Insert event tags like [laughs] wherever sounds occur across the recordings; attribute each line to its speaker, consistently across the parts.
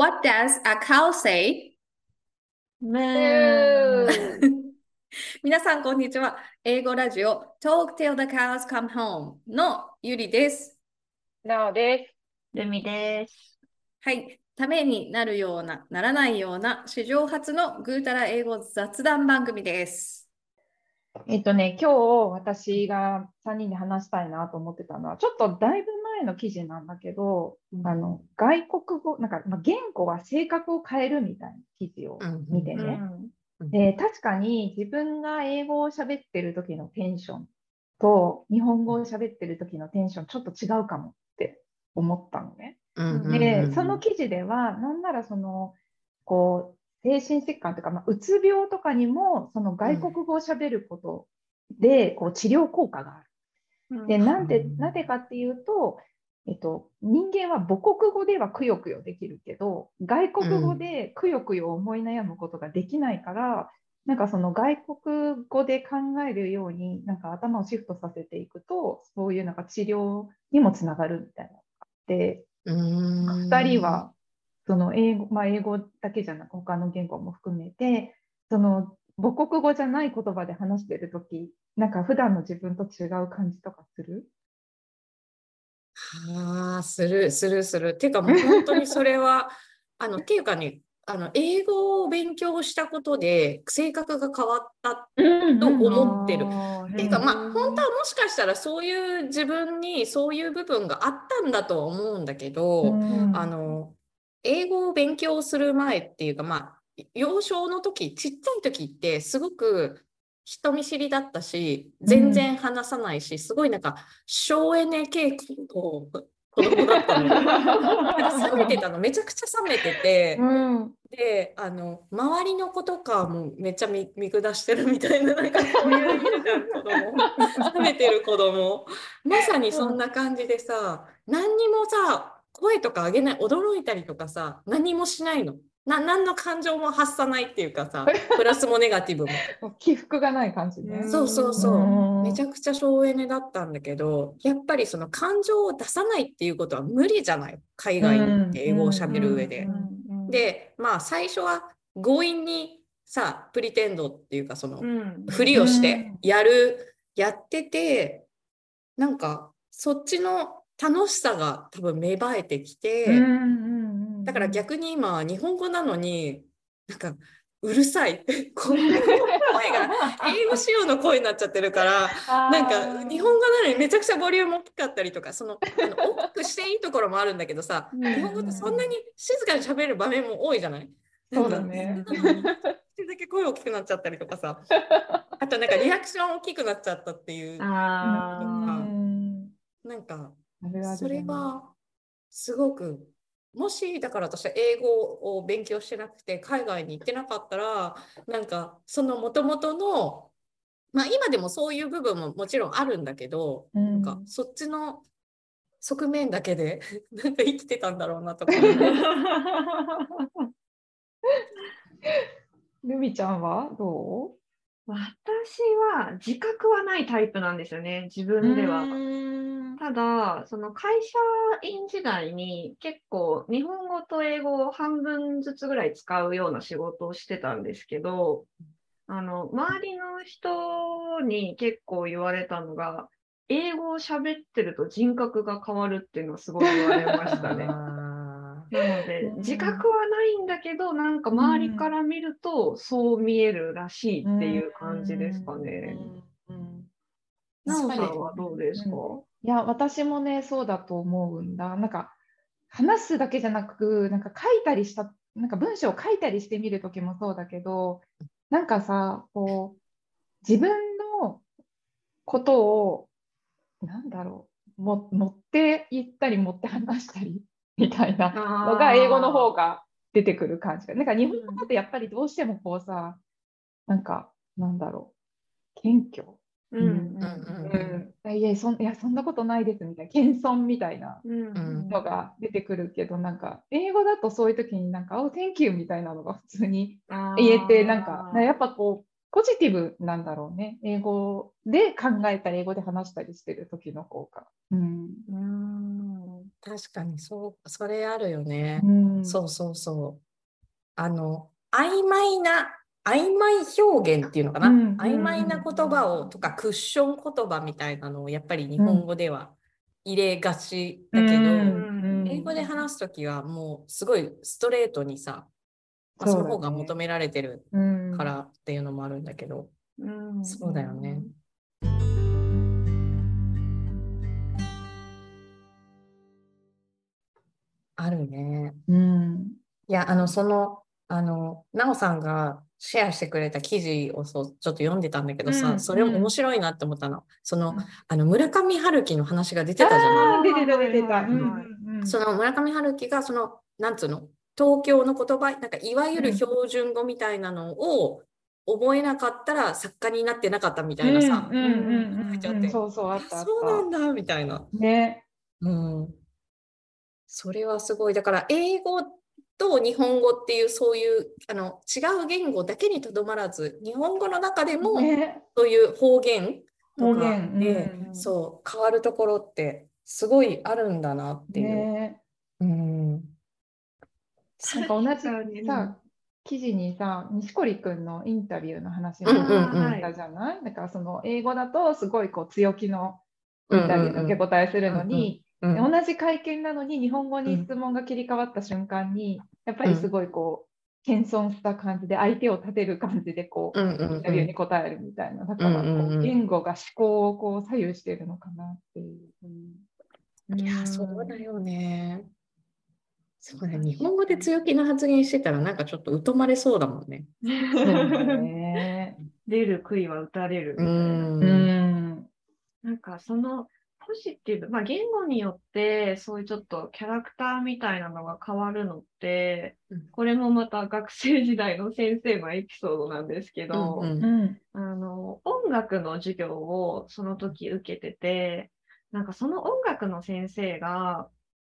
Speaker 1: What does a cow say? [laughs] 皆さん、こんにちは。英語ラジオ Talk till the cows come home のゆりです。
Speaker 2: なおです。
Speaker 3: ルミです。
Speaker 1: はい。ためになるような、ならないような、史上初のぐうたら英語雑談番組です。
Speaker 2: えっとね、今日私が3人で話したいなと思ってたのは、ちょっとだいぶ前の記事なんだけど、あの外国語、なんか、まあ、言語は性格を変えるみたいな記事を見てね。で確かに自分が英語を喋ってる時のテンションと日本語を喋ってる時のテンションちょっと違うかもって思ったのね。で、その記事では、なんならその、こう、精神疾患とか、まあ、うつ病とかにも、その外国語を喋ることで、こう、治療効果がある。で、なんで、なぜかっていうと、えっと、人間は母国語ではくよくよできるけど、外国語でくよくよ思い悩むことができないから、なんかその外国語で考えるように、なんか頭をシフトさせていくと、そういうなんか治療にもつながるみたいな。のがあって、2人はその英語、まあ、英語だけじゃなく他の言語も含めてその母国語じゃない言葉で話してる時なんか普段の自分と違う感じとかする？
Speaker 1: はあ、する、する、する。っていうか、もう本当にそれは、[laughs] あの、っていうかね、あの、英語を勉強したことで、性格が変わったと思ってる。っていうか、まあ、本当はもしかしたらそういう自分にそういう部分があったんだとは思うんだけど、
Speaker 2: うん
Speaker 1: あの、英語を勉強する前っていうか、まあ、幼少の時、ちっちゃい時ってすごく人見知りだったし、全然話さないし、すごいなんか省エネ傾向の子供だったのよ。[laughs] なんか冷めてたの、めちゃくちゃ冷めてて、
Speaker 2: うん
Speaker 1: で、あの、周りの子とかもめっちゃ見、見下してるみたいな、なんかそういう子供。冷めてる子供。まさにそんな感じでさ、何にもさ、声とか上げない、驚いたりとかさ、何もしないの。な、何の感情も発さないっていうかさ、[laughs] プラスもネガティブも。
Speaker 2: 起伏がない感じね。
Speaker 1: そうそうそう。
Speaker 2: うん。
Speaker 1: めちゃくちゃ省エネだったんだけど、やっぱりその感情を出さないっていうことは無理じゃない？海外に行って英語を喋る上で。で、まあ最初は強引にさ、プリテンドっていうかそのふりをしてやる、やってて、なんかそっちの楽しさが多分芽生えてきて、
Speaker 2: うんうんうん
Speaker 1: だから逆に今は日本語なのに、なんかうるさい。[laughs] この声が英語仕様の声になっちゃってるから、なんか日本語なのにめちゃくちゃボリューム大きかったりとか、そのあの大きくしていいところもあるんだけどさ、
Speaker 2: うん
Speaker 1: 日本語ってそんなに静かに喋る場面も多いじゃない？
Speaker 2: そうだね。
Speaker 1: なのにちょっとだけ声大きくなっちゃったりとかさ、[laughs] あとなんかリアクション大きくなっちゃったっていう、
Speaker 3: あ
Speaker 2: うん
Speaker 1: なんかそれはすごく、もしだから私は英語を勉強してなくて海外に行ってなかったら、なんかそのもともとの、まあ今でもそういう部分ももちろんあるんだけど、
Speaker 2: うん
Speaker 1: なんかそっちの側面だけで [laughs] なんか生きてたんだろうなとか。[laughs]
Speaker 2: ルミちゃんは？ど
Speaker 3: 私は自覚はないタイプなんですよね、自分では。ただ、その会社員時代に結構日本語と英語を半分ずつぐらい使うような仕事をしてたんですけど、あの、周りの人に結構言われたのが、英語を喋ってると人格が変わるっていうのをすごい言われましたね。[laughs] なので
Speaker 2: うん、
Speaker 3: 自覚はないんだけど、なんか周りから見るとそう見えるらしいっていう感じですかね。なおさんはどうですか？
Speaker 2: いや、私もね、そうだと思うんだ。なんか、話すだけじゃなく、なんか書いたりした、なんか文章を書いたりしてみるときもそうだけど、なんかさ、こう、自分のことを、なんだろう、も持っていったり、持って話したりみたいなのが、英語の方が出てくる感じが。なんか日本語だとやっぱりどうしてもこうさ、なんか、なんだろう、謙虚。
Speaker 3: うんうん
Speaker 1: うん
Speaker 2: うん、いやそんいやそんなことないですみたいな謙遜みたいな
Speaker 3: うん
Speaker 1: うん
Speaker 2: のが出てくるけどなんか英語だとそういう時になんか「Oh thank you」みたいなのが普通に言えてなんかやっぱこうポジティブなんだろうね。英語で考えたり、英語で話したりしてる時の方が。うん。
Speaker 1: うん確かにそう、それあるよね。
Speaker 2: うん、
Speaker 1: そうそうそう。あの、曖昧な、曖昧表現っていうのかな、うん、曖昧な言葉をとかクッション言葉みたいなのをやっぱり日本語では入れがちだけど、英語で話す時はもうすごいストレートにさ、まあ、その方が求められてるからっていうのもあるんだけど、うん、そうだよね。あるね。
Speaker 2: うん、
Speaker 1: いや、あの、その、あの、なおさんがシェアしてくれた記事をそうちょっと読んでたんだけどさ、うん、それも面白いなって思ったの。その、あの、村上春樹の話が出てたじゃない？
Speaker 2: 出てた、出てた。
Speaker 1: その村上春樹が、その、なんつうの、東京の言葉、なんかいわゆる標準語みたいなのを覚えなかったら作家になってなかったみたいなさ、
Speaker 2: そうそうあった
Speaker 1: そうなんだみたいな。
Speaker 2: ね。
Speaker 1: うん。それはすごい。だから英語と日本語っていうそういうあの違う言語だけにとどまらず日本語の中でもそういう方言とかで、ね、そう変わるところってすごいあるんだなっていう。ね、うん。
Speaker 2: なんか同じさ、記事にさ、錦織君のインタビューの話があったじゃない、だからその英語だとすごいこう強気のインタビューの受け答えするのに、同じ会見なのに日本語に質問が切り替わった瞬間に、やっぱりすごいこう、謙遜した感じで相手を立てる感じでこう、インタビューに答えるみたいな。だからこう、言語が思考をこう左右しているのかなっていう。
Speaker 1: うん、いや、そうだよね。そうね、日本語で強気な発言してたら、なんかちょっと疎まれそうだもんね。
Speaker 3: そうね。[laughs] 出る杭は打たれるみたいな。うんなんかそのポジティブ、まあ、言語によってそういうちょっとキャラクターみたいなのが変わるのって、うん、これもまた学生時代の先生のエピソードなんですけど、うんうん、あの音楽の授業をその時受けてて、なんかその音楽の先生が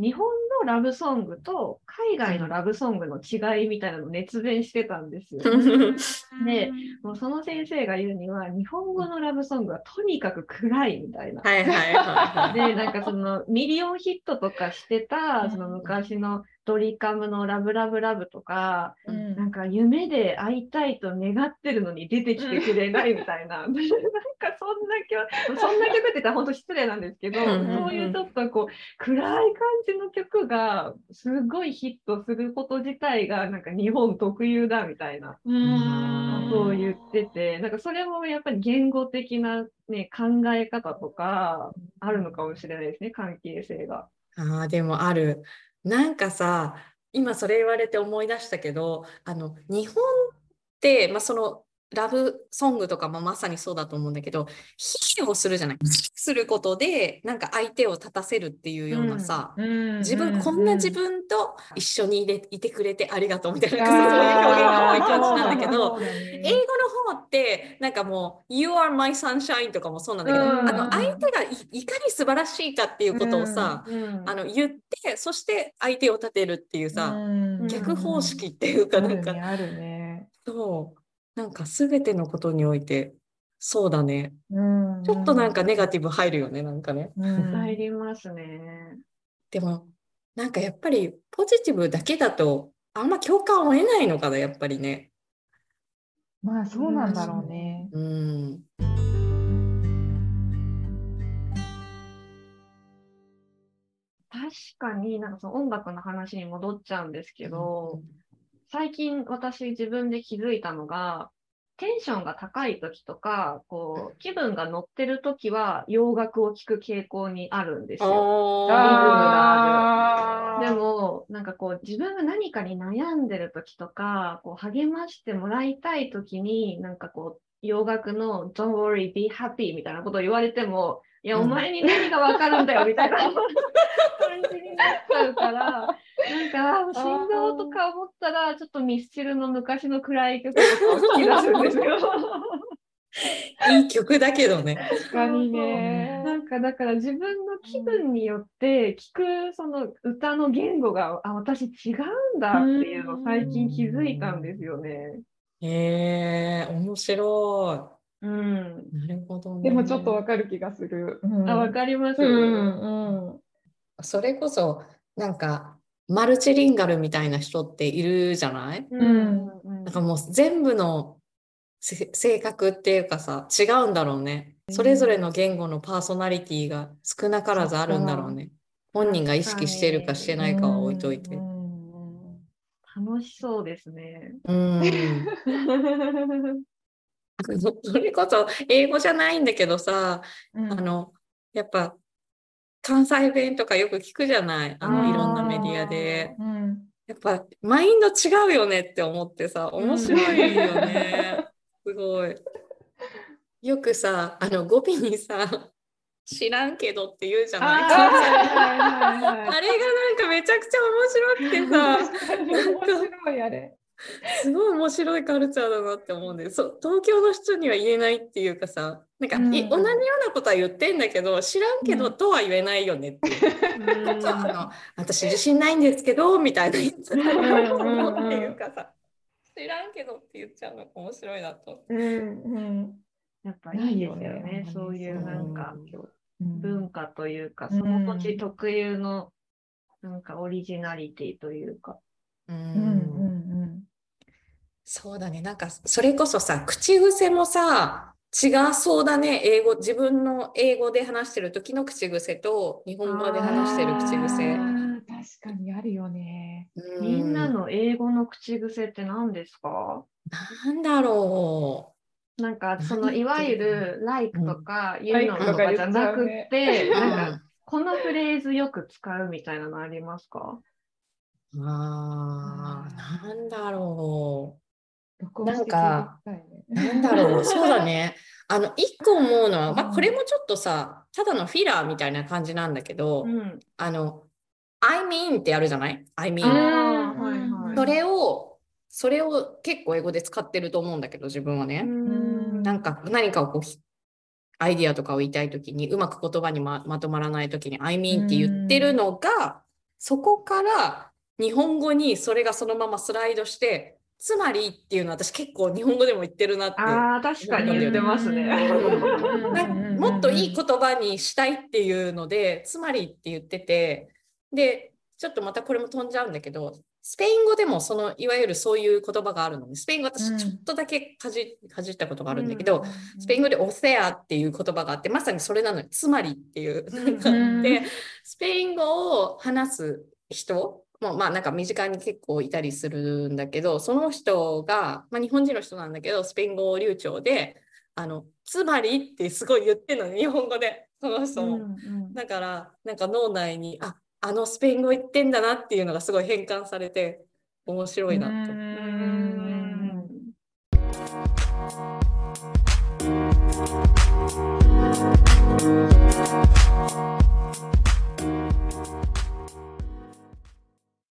Speaker 3: 日本のラブソングと海外のラブソングの違いみたいなのを熱弁してたんですよ。[laughs] で、もうその先生が言うには、日本語のラブソングはとにかく暗いみたいな。
Speaker 1: はいはいはい、
Speaker 3: で、なんかそのミリオンヒットとかしてた、その昔のドリカムのラブラブラブとか、うん、なんか夢で会いたいと願ってるのに出てきてくれないみたいな、なんかそんな曲、そんな曲って言ったら本当失礼なんですけど、そういうちょっとこう暗い感じの曲がすごいヒットすること自体がなんか日本特有だみたいなことを言ってて、なんかそれもやっぱり言語的な、ね、考え方とかあるのかもしれないですね、関係性が。
Speaker 1: ああ、でもある。なんかさ今それ言われて思い出したけどあの日本って、まあ、そのラブソングとかもまさにそうだと思うんだけど、比喩をするじゃない？することで、なんか相手を立たせるっていうようなさ、うん、自分、うん、こんな自分と一緒にいれいてくれてありがとうみたいな、そういう表現が多い感じなんだけど、ね、英語の方って、なんかもう、You are my sunshine とかもそうなんだけど、うん、あの相手がいかに素晴らしいかっていうことをさ、あの言って、そして相手を立てるっていうさ、逆方式っていうかなんか、
Speaker 2: あるね。
Speaker 1: そう。なんか全てのことにおいて、そうだね。うんちょっとなんかネガティブ入るよね、なんかね。
Speaker 3: うん、入りますね。
Speaker 1: でも、なんかやっぱりポジティブだけだと、あんま共感を得ないのかな、やっぱりね。
Speaker 2: まあそうなんだろうね。
Speaker 1: うん。
Speaker 3: 確かになんかその音楽の話に戻っちゃうんですけど、うん最近私自分で気づいたのが、テンションが高い時とか、こう、気分が乗ってる時は洋楽を聴く傾向にあるんですよ。リズムがある。でも、なんかこう、自分が何かに悩んでる時とか、こう、励ましてもらいたい時に、なんかこう、洋楽の Don't worry, be happy みたいなことを言われても、いや、お前に何がわかるんだよ、[laughs] みたいな感じになっちゃうから、なんか、心臓とか思ったら、ちょっとミスチルの昔の暗い曲とかを聴き出すんですよ。[laughs]
Speaker 1: いい曲だけどね。
Speaker 3: 確かにね。なんかだから自分の気分によって聞くその歌の言語があ私違うんだっていうのを最近気づいたんですよね。
Speaker 1: へえ、面白
Speaker 3: い。うん。
Speaker 1: なるほど、
Speaker 2: ね、でもちょっとわかる気がする。
Speaker 3: うん、あ、わかります、
Speaker 2: うんうん。
Speaker 1: それこそ、なんか、マルチリンガルみたいな人っているじゃない？
Speaker 2: うん。
Speaker 1: なんかもう全部の性格っていうかさ、違うんだろうね。それぞれの言語のパーソナリティが少なからずあるんだろうね。本人が意識してるかしてないかは置いといて。
Speaker 3: 楽しそうですね。
Speaker 1: うん。[laughs] [laughs] それこそ英語じゃないんだけどさ、うん、あのやっぱ関西弁とかよく聞くじゃない？あのいろんなメディアで、
Speaker 2: うん、
Speaker 1: やっぱマインド違うよねって思ってさ面白いよね、[laughs] すごい。よくさあの語尾にさ知らんけどって言うじゃない？ああれがなんかめちゃくちゃ面白くてさ。[laughs]
Speaker 2: 面白いあれ
Speaker 1: すごい面白いカルチャーだなって思うんでそ東京の人には言えないっていうかさなんか、うん、同じようなことは言ってんだけど知らんけどとは言えないよねっていう。うん、[laughs] あの私自信ないんですけどみたいな言っていうかさ。知らんけどって言っちゃうのが面白いなと。
Speaker 2: うんうん、
Speaker 3: やっぱいいですよね、そういうなんか文化というか、その土地特有のなんかオリジナリティというか。
Speaker 1: うんうんうんそうだね。なんか、それこそさ、口癖もさ、違そうだね。英語、自分の英語で話してる時の口癖と、日本語で話してる口癖。
Speaker 2: 確かにあるよね。
Speaker 3: みんなの英語の口癖って何ですか？
Speaker 1: なんだろ
Speaker 3: う。なんか、その、いわゆる、like とか、言うのとかじゃなくて、なんか、このフレーズよく使うみたいなのありますか？
Speaker 1: ああ、なんだろう。なんか、なんだろう、そうだね。[laughs] あの、一個思うのは、まあ、これもちょっとさ、ただのフィラーみたいな感じなんだけど、
Speaker 3: うん、
Speaker 1: あの、I mean ってあるじゃない ?I mean。それを、それを結構英語で使ってると思うんだけど、自分はね。なんか何かをこう、アイディアとかを言いたいときに、うまく言葉にままとまらないときに、I mean って言ってるのが、そこから日本語にそれがそのままスライドして、つまりっていうのは私結構日本語でも言ってるなって
Speaker 3: あ確かに言ってますね。
Speaker 1: もっといい言葉にしたいっていうのでつまりって言っててでちょっとまたこれも飛んじゃうんだけどスペイン語でもそのいわゆるそういう言葉があるのでスペイン語私ちょっとだけかじ,、かじったことがあるんだけど、スペイン語でオセアっていう言葉があってまさにそれなのにつまりっていう。でスペイン語を話す人もうまあなんか身近に結構いたりするんだけどその人が、まあ、日本人の人なんだけどスペイン語流暢であのつまりってすごい言ってるの日本語で。その人も、うんうん、だからなんか脳内にああのスペイン語言ってんだなっていうのがすごい変換されて面白いなと。うん